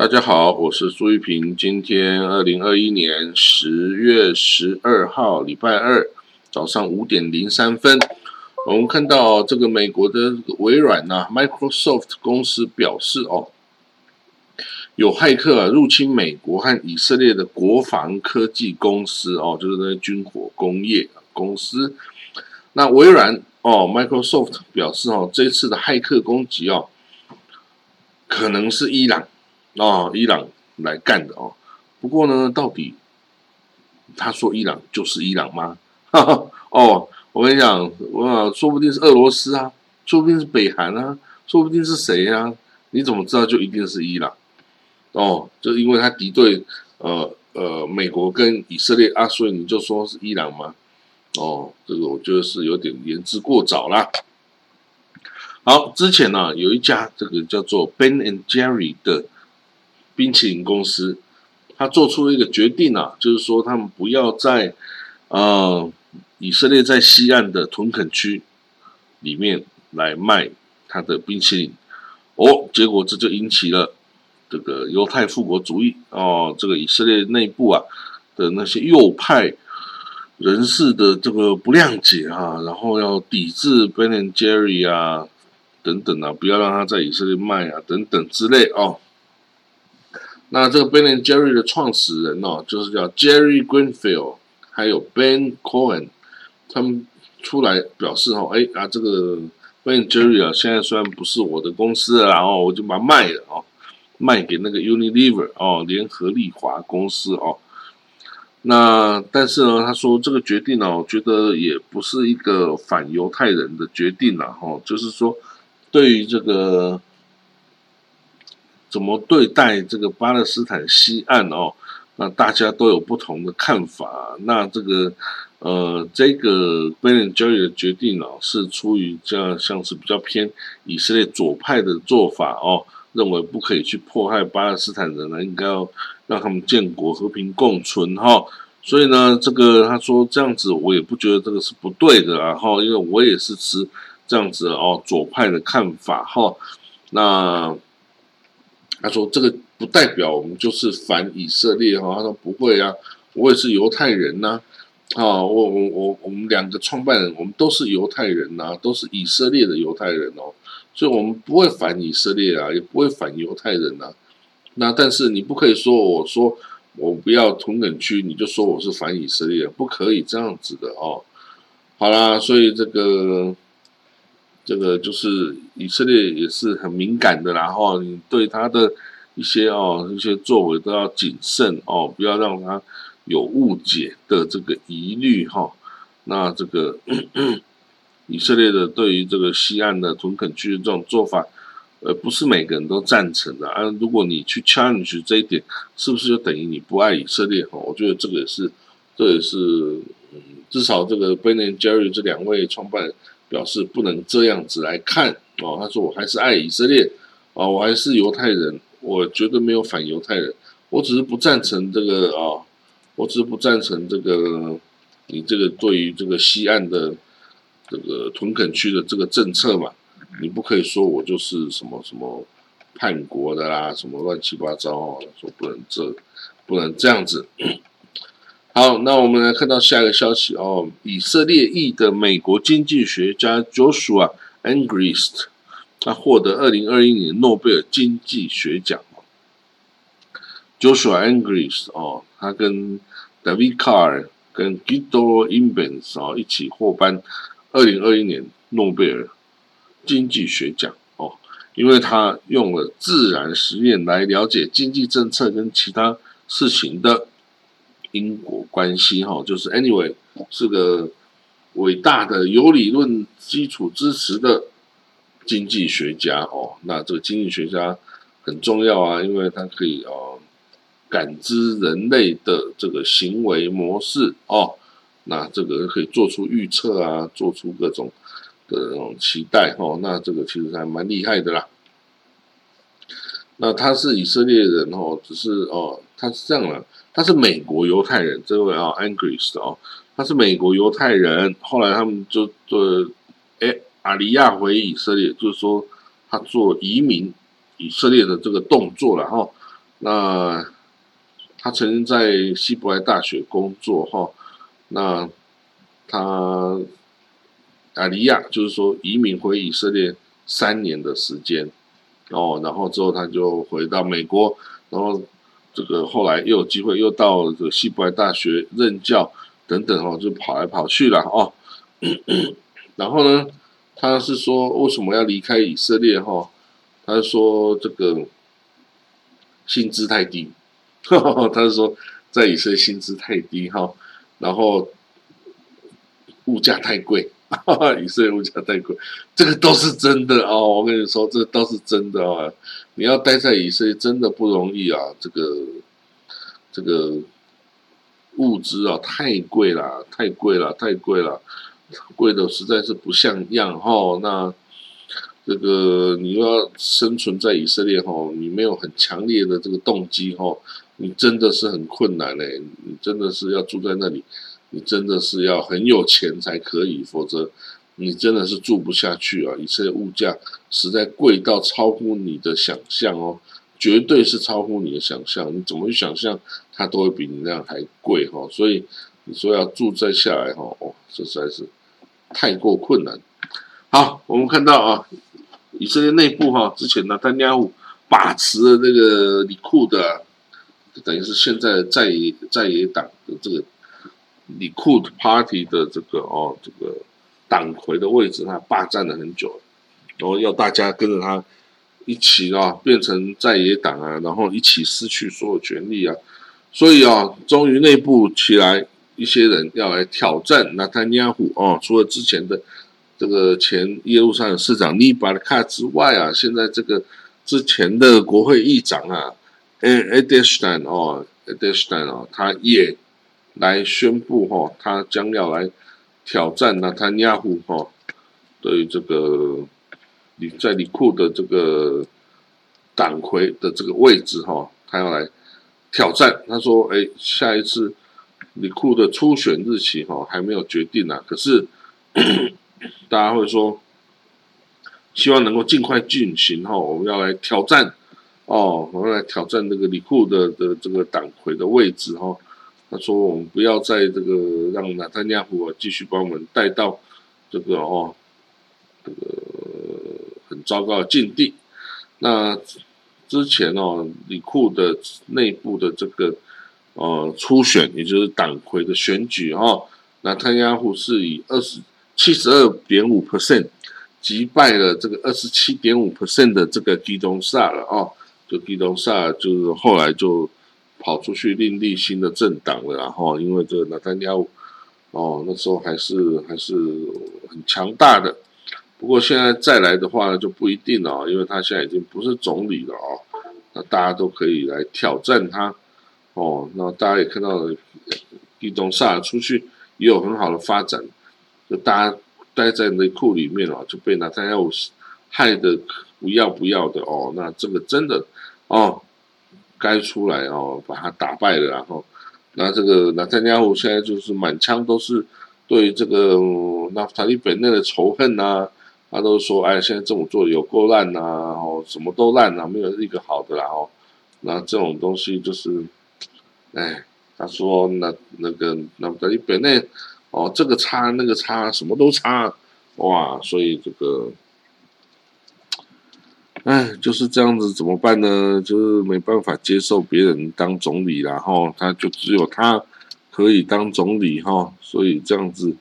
大家好，我是朱玉平。今天二零二一年十月十二号，礼拜二早上五点零三分，我们看到这个美国的微软呐，Microsoft 公司表示哦，有骇客入侵美国和以色列的国防科技公司哦，就是那军火工业公司。那微软哦，Microsoft 表示哦，这次的骇客攻击哦，可能是伊朗。哦，伊朗来干的哦。不过呢，到底他说伊朗就是伊朗吗？哈 哈哦，我跟你讲，我说不定是俄罗斯啊，说不定是北韩啊，说不定是谁啊？你怎么知道就一定是伊朗？哦，就因为他敌对呃呃美国跟以色列啊，所以你就说是伊朗吗？哦，这个我觉得是有点言之过早啦。好，之前呢有一家这个叫做 Ben and Jerry 的。冰淇淋公司，他做出了一个决定啊，就是说他们不要在呃以色列在西岸的屯垦区里面来卖他的冰淇淋哦，结果这就引起了这个犹太复国主义哦，这个以色列内部啊的那些右派人士的这个不谅解啊，然后要抵制 Ben and Jerry 啊等等啊，不要让他在以色列卖啊等等之类哦。那这个 Ben and Jerry 的创始人哦，就是叫 Jerry Greenfield，还有 Ben Cohen，他们出来表示哦，哎啊，这个 Ben and Jerry 啊，现在虽然不是我的公司了，然后我就把它卖了哦，卖给那个 Unilever 哦，联合利华公司哦。那但是呢，他说这个决定呢，我觉得也不是一个反犹太人的决定了哈，就是说对于这个。怎么对待这个巴勒斯坦西岸哦？那大家都有不同的看法。那这个呃，这个 Ben Jerry 的决定哦，是出于这样像是比较偏以色列左派的做法哦，认为不可以去迫害巴勒斯坦人呢，应该要让他们建国和平共存哈。所以呢，这个他说这样子，我也不觉得这个是不对的啊哈，因为我也是持这样子哦左派的看法哈。那。他说：“这个不代表我们就是反以色列哈。”他说：“不会啊，我也是犹太人呐。啊，我我我我们两个创办人，我们都是犹太人呐，都是以色列的犹太人哦。所以，我们不会反以色列啊，也不会反犹太人呐。那但是你不可以说我说我不要同等区，你就说我是反以色列，不可以这样子的哦。好啦，所以这个。”这个就是以色列也是很敏感的，然后你对他的一些哦一些作为都要谨慎哦，不要让他有误解的这个疑虑哈。那这个 以色列的对于这个西岸的屯垦区的这种做法，呃，不是每个人都赞成的啊。如果你去 challenge 这一点，是不是就等于你不爱以色列哈？我觉得这个也是，这也是嗯，至少这个 Ben and Jerry 这两位创办。表示不能这样子来看哦，他说我还是爱以色列啊，我还是犹太人，我绝对没有反犹太人，我只是不赞成这个啊，我只是不赞成这个你这个对于这个西岸的这个屯垦区的这个政策嘛，你不可以说我就是什么什么叛国的啦，什么乱七八糟哦，说不能这不能这样子。好，那我们来看到下一个消息哦。以色列裔的美国经济学家 Joshua Angrist，他获得二零二一年诺贝尔经济学奖。Joshua Angrist 哦，他跟 David Carr 跟 Guido Imbens 哦一起获颁二零二一年诺贝尔经济学奖哦，因为他用了自然实验来了解经济政策跟其他事情的。因果关系哈，就是 anyway 是个伟大的有理论基础支持的经济学家哦。那这个经济学家很重要啊，因为他可以哦感知人类的这个行为模式哦。那这个可以做出预测啊，做出各种的那种期待哦。那这个其实还蛮厉害的啦。那他是以色列人哦，只是哦，他是这样的。他是美国犹太人，这位啊 a n g r i s 哦，他是美国犹太人。后来他们就做，哎，阿里亚回以色列，就是说他做移民以色列的这个动作了哈。那他曾经在希伯来大学工作哈，那他阿里亚就是说移民回以色列三年的时间哦，然后之后他就回到美国，然后这个后来又有机会又到这个西伯来大学任教等等哦，就跑来跑去了哦。然后呢，他是说为什么要离开以色列哈？他说这个薪资太低，他说在以色列薪资太低哈，然后物价太贵，以色列物价太贵，这个都是真的哦。我跟你说，这都是真的啊。你要待在以色列真的不容易啊，这个这个物资啊太贵了，太贵了，太贵了。贵的实在是不像样哈，那这个你要生存在以色列哈，你没有很强烈的这个动机哈，你真的是很困难嘞，你真的是要住在那里，你真的是要很有钱才可以，否则你真的是住不下去啊！以色列物价实在贵到超乎你的想象哦，绝对是超乎你的想象，你怎么去想象它都会比你那样还贵哈，所以你说要住在下来哈，哦，这实在是。太过困难。好，我们看到啊，以色列内部哈，之前呢，丹尼尔把持了那个里库的，等于是现在在在野党的这个里库的 Party 的这个哦，这个党魁的位置，他霸占了很久，然后要大家跟着他一起啊，变成在野党啊，然后一起失去所有权利啊，所以啊，终于内部起来。一些人要来挑战纳坦尼亚胡哦，除了之前的这个前耶路撒冷市长尼巴卡之外啊，现在这个之前的国会议长啊，埃埃德斯坦哦，埃德斯坦哦，他也来宣布哈，他将要来挑战纳坦尼亚胡哈，对这个你在里库的这个党魁的这个位置哈，他要来挑战。他说：“哎，下一次。”李库的初选日期哈还没有决定呢，可是 大家会说，希望能够尽快进行哈，我们要来挑战哦，我们来挑战这个李库的的这个党魁的位置哈。他说我们不要在这个让纳坦亚胡啊继续把我们带到这个哦这个很糟糕的境地。那之前哦李库的内部的这个。呃，初选也就是党魁的选举哦，那特亚胡是以二十七十二点五 percent 击败了这个二十七点五 percent 的这个基东萨了哦，就基东萨就是后来就跑出去另立新的政党了，然后因为这个纳丹亚胡哦那时候还是还是很强大的，不过现在再来的话呢就不一定了，因为他现在已经不是总理了哦，那大家都可以来挑战他。哦，那大家也看到了，地中萨出去也有很好的发展，就大家待在内库里面哦，就被拿他要害的不要不要的哦，那这个真的哦，该出来哦，把他打败了，然后那这个拿特加胡现在就是满腔都是对这个那塔利本内的仇恨呐，他都说哎，现在政府做有够烂呐，哦，什么都烂呐，没有一个好的啦哦，那这种东西就是。哎，他说那那个那在本内哦，这个差那个差，什么都差，哇！所以这个，哎，就是这样子，怎么办呢？就是没办法接受别人当总理，然后他就只有他可以当总理哈，所以这样子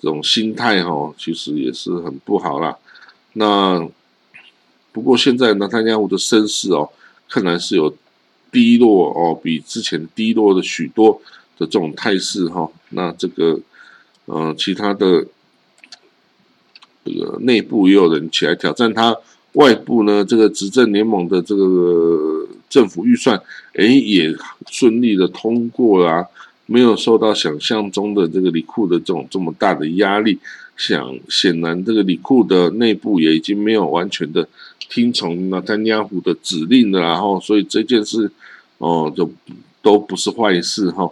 这种心态哈，其实也是很不好啦。那不过现在呢，他家我的身世哦，看来是有。低落哦，比之前低落的许多的这种态势哈。那这个，呃，其他的这个内部也有人起来挑战他，外部呢，这个执政联盟的这个政府预算，哎，也顺利的通过啦，没有受到想象中的这个里库的这种这么大的压力。想显然，这个里库的内部也已经没有完全的。听从纳坦亚胡的指令的，然后所以这件事哦，就都不是坏事哈。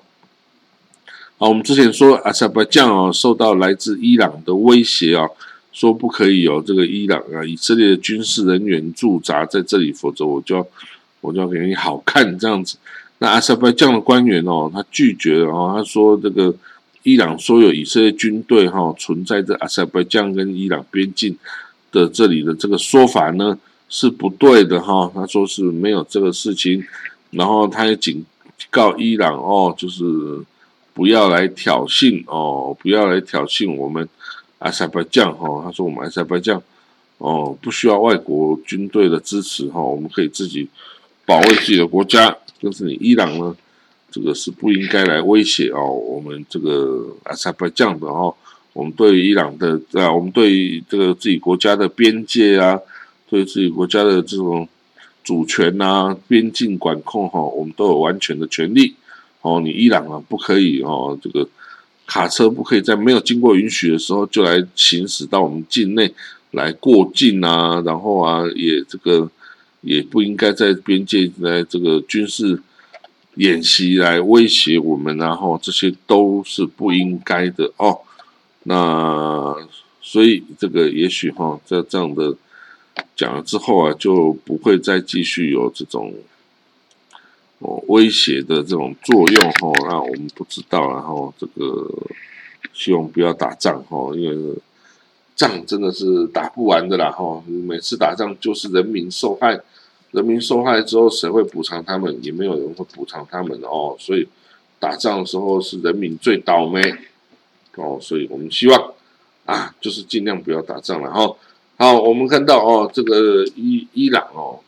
好，我们之前说阿塞拜疆哦，受到来自伊朗的威胁啊，说不可以有这个伊朗啊以色列的军事人员驻扎在这里，否则我就要我就要给你好看这样子。那阿塞拜疆的官员哦，他拒绝了哦，他说这个伊朗说有以色列军队哈存在在阿塞拜疆跟伊朗边境的这里的这个说法呢是不对的哈，他说是没有这个事情，然后他也警告伊朗哦，就是不要来挑衅哦，不要来挑衅我们阿塞拜疆哈，他说我们阿塞拜疆哦不需要外国军队的支持哈，我们可以自己保卫自己的国家。就是你伊朗呢，这个是不应该来威胁哦，我们这个阿塞拜疆的哦，我们对伊朗的啊，我们对这个自己国家的边界啊，对自己国家的这种主权呐、边境管控哈，我们都有完全的权利哦。你伊朗啊，不可以哦，这个卡车不可以在没有经过允许的时候就来行驶到我们境内来过境啊，然后啊，也这个。也不应该在边界来这个军事演习来威胁我们，然后这些都是不应该的哦。那所以这个也许哈，在这样的讲了之后啊，就不会再继续有这种哦威胁的这种作用哈。那我们不知道，然后这个希望不要打仗哈，因为仗真的是打不完的啦哈。每次打仗就是人民受害。人民受害之后，谁会补偿他们？也没有人会补偿他们哦。所以打仗的时候是人民最倒霉哦。所以我们希望啊，就是尽量不要打仗了哈。好，我们看到哦，这个伊伊朗哦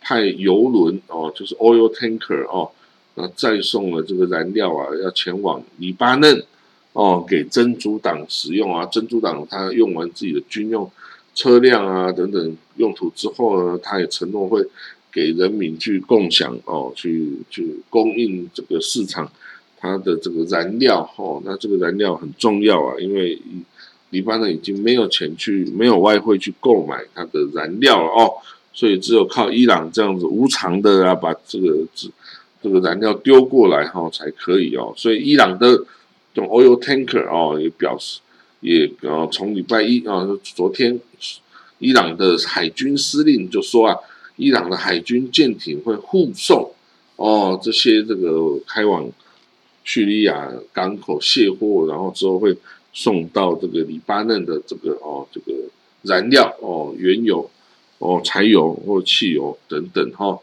派油轮哦，就是 oil tanker 哦，那再送了这个燃料啊，要前往黎巴嫩哦，给真主党使用啊。真主党他用完自己的军用。车辆啊等等用途之后呢，他也承诺会给人民去共享哦，去去供应这个市场它的这个燃料哦。那这个燃料很重要啊，因为黎巴嫩已经没有钱去，没有外汇去购买它的燃料了哦，所以只有靠伊朗这样子无偿的啊，把这个这这个燃料丢过来哈才可以哦。所以伊朗的这种 oil tanker 哦也表示。也呃，从礼拜一啊，昨天，伊朗的海军司令就说啊，伊朗的海军舰艇会护送哦这些这个开往叙利亚港口卸货，然后之后会送到这个黎巴嫩的这个哦这个燃料哦原油哦柴油或汽油等等哈，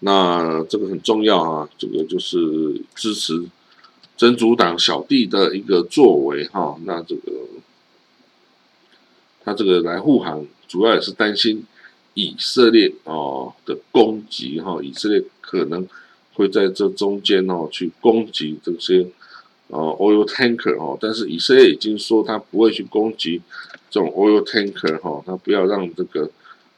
那这个很重要啊，这个就是支持。真主党小弟的一个作为哈，那这个他这个来护航，主要也是担心以色列哦的攻击哈，以色列可能会在这中间哦去攻击这些哦 oil tanker 哦，但是以色列已经说他不会去攻击这种 oil tanker 哈，他不要让这个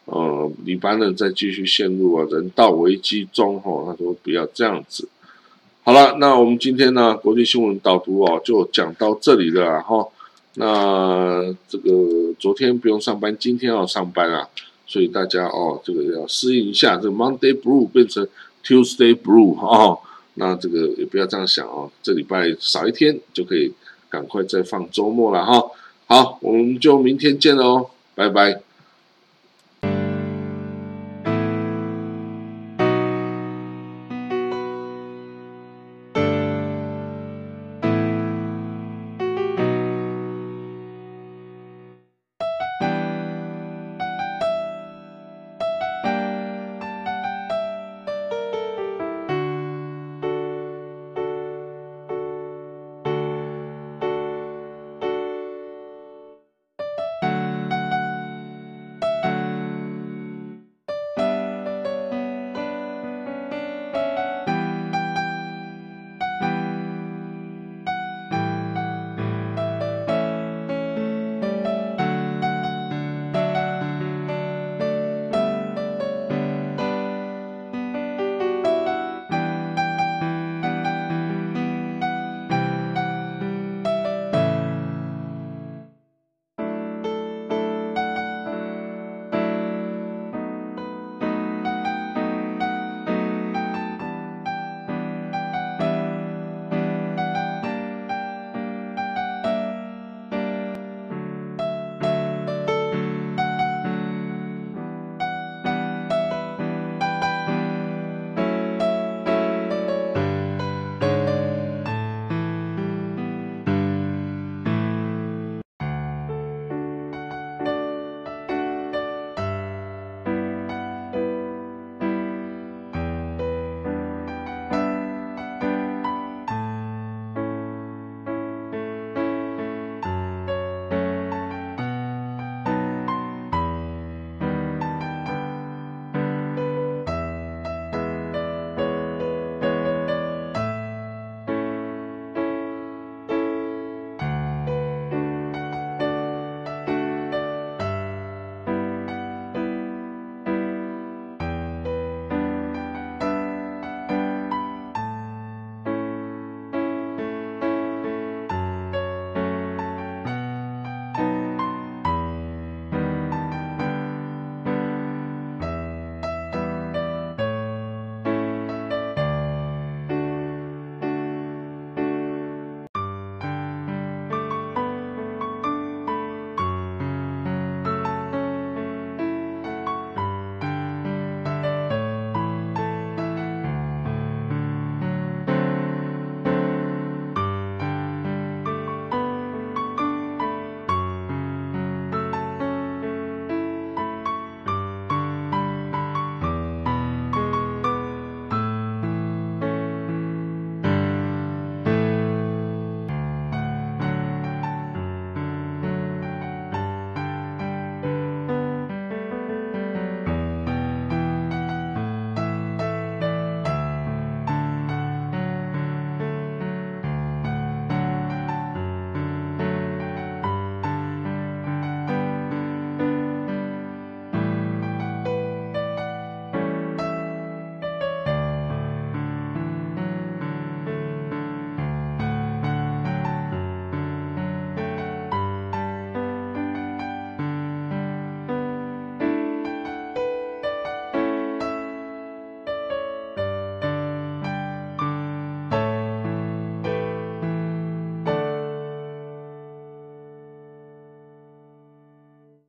呃黎巴嫩再继续陷入啊人道危机中哈，他说不要这样子。好了，那我们今天呢，国际新闻导读哦，就讲到这里了哈。那这个昨天不用上班，今天要上班啊，所以大家哦，这个要适应一下，这个 Monday Blue 变成 Tuesday Blue 哈。那这个也不要这样想哦，这礼拜少一天就可以赶快再放周末了哈。好，我们就明天见喽，拜拜。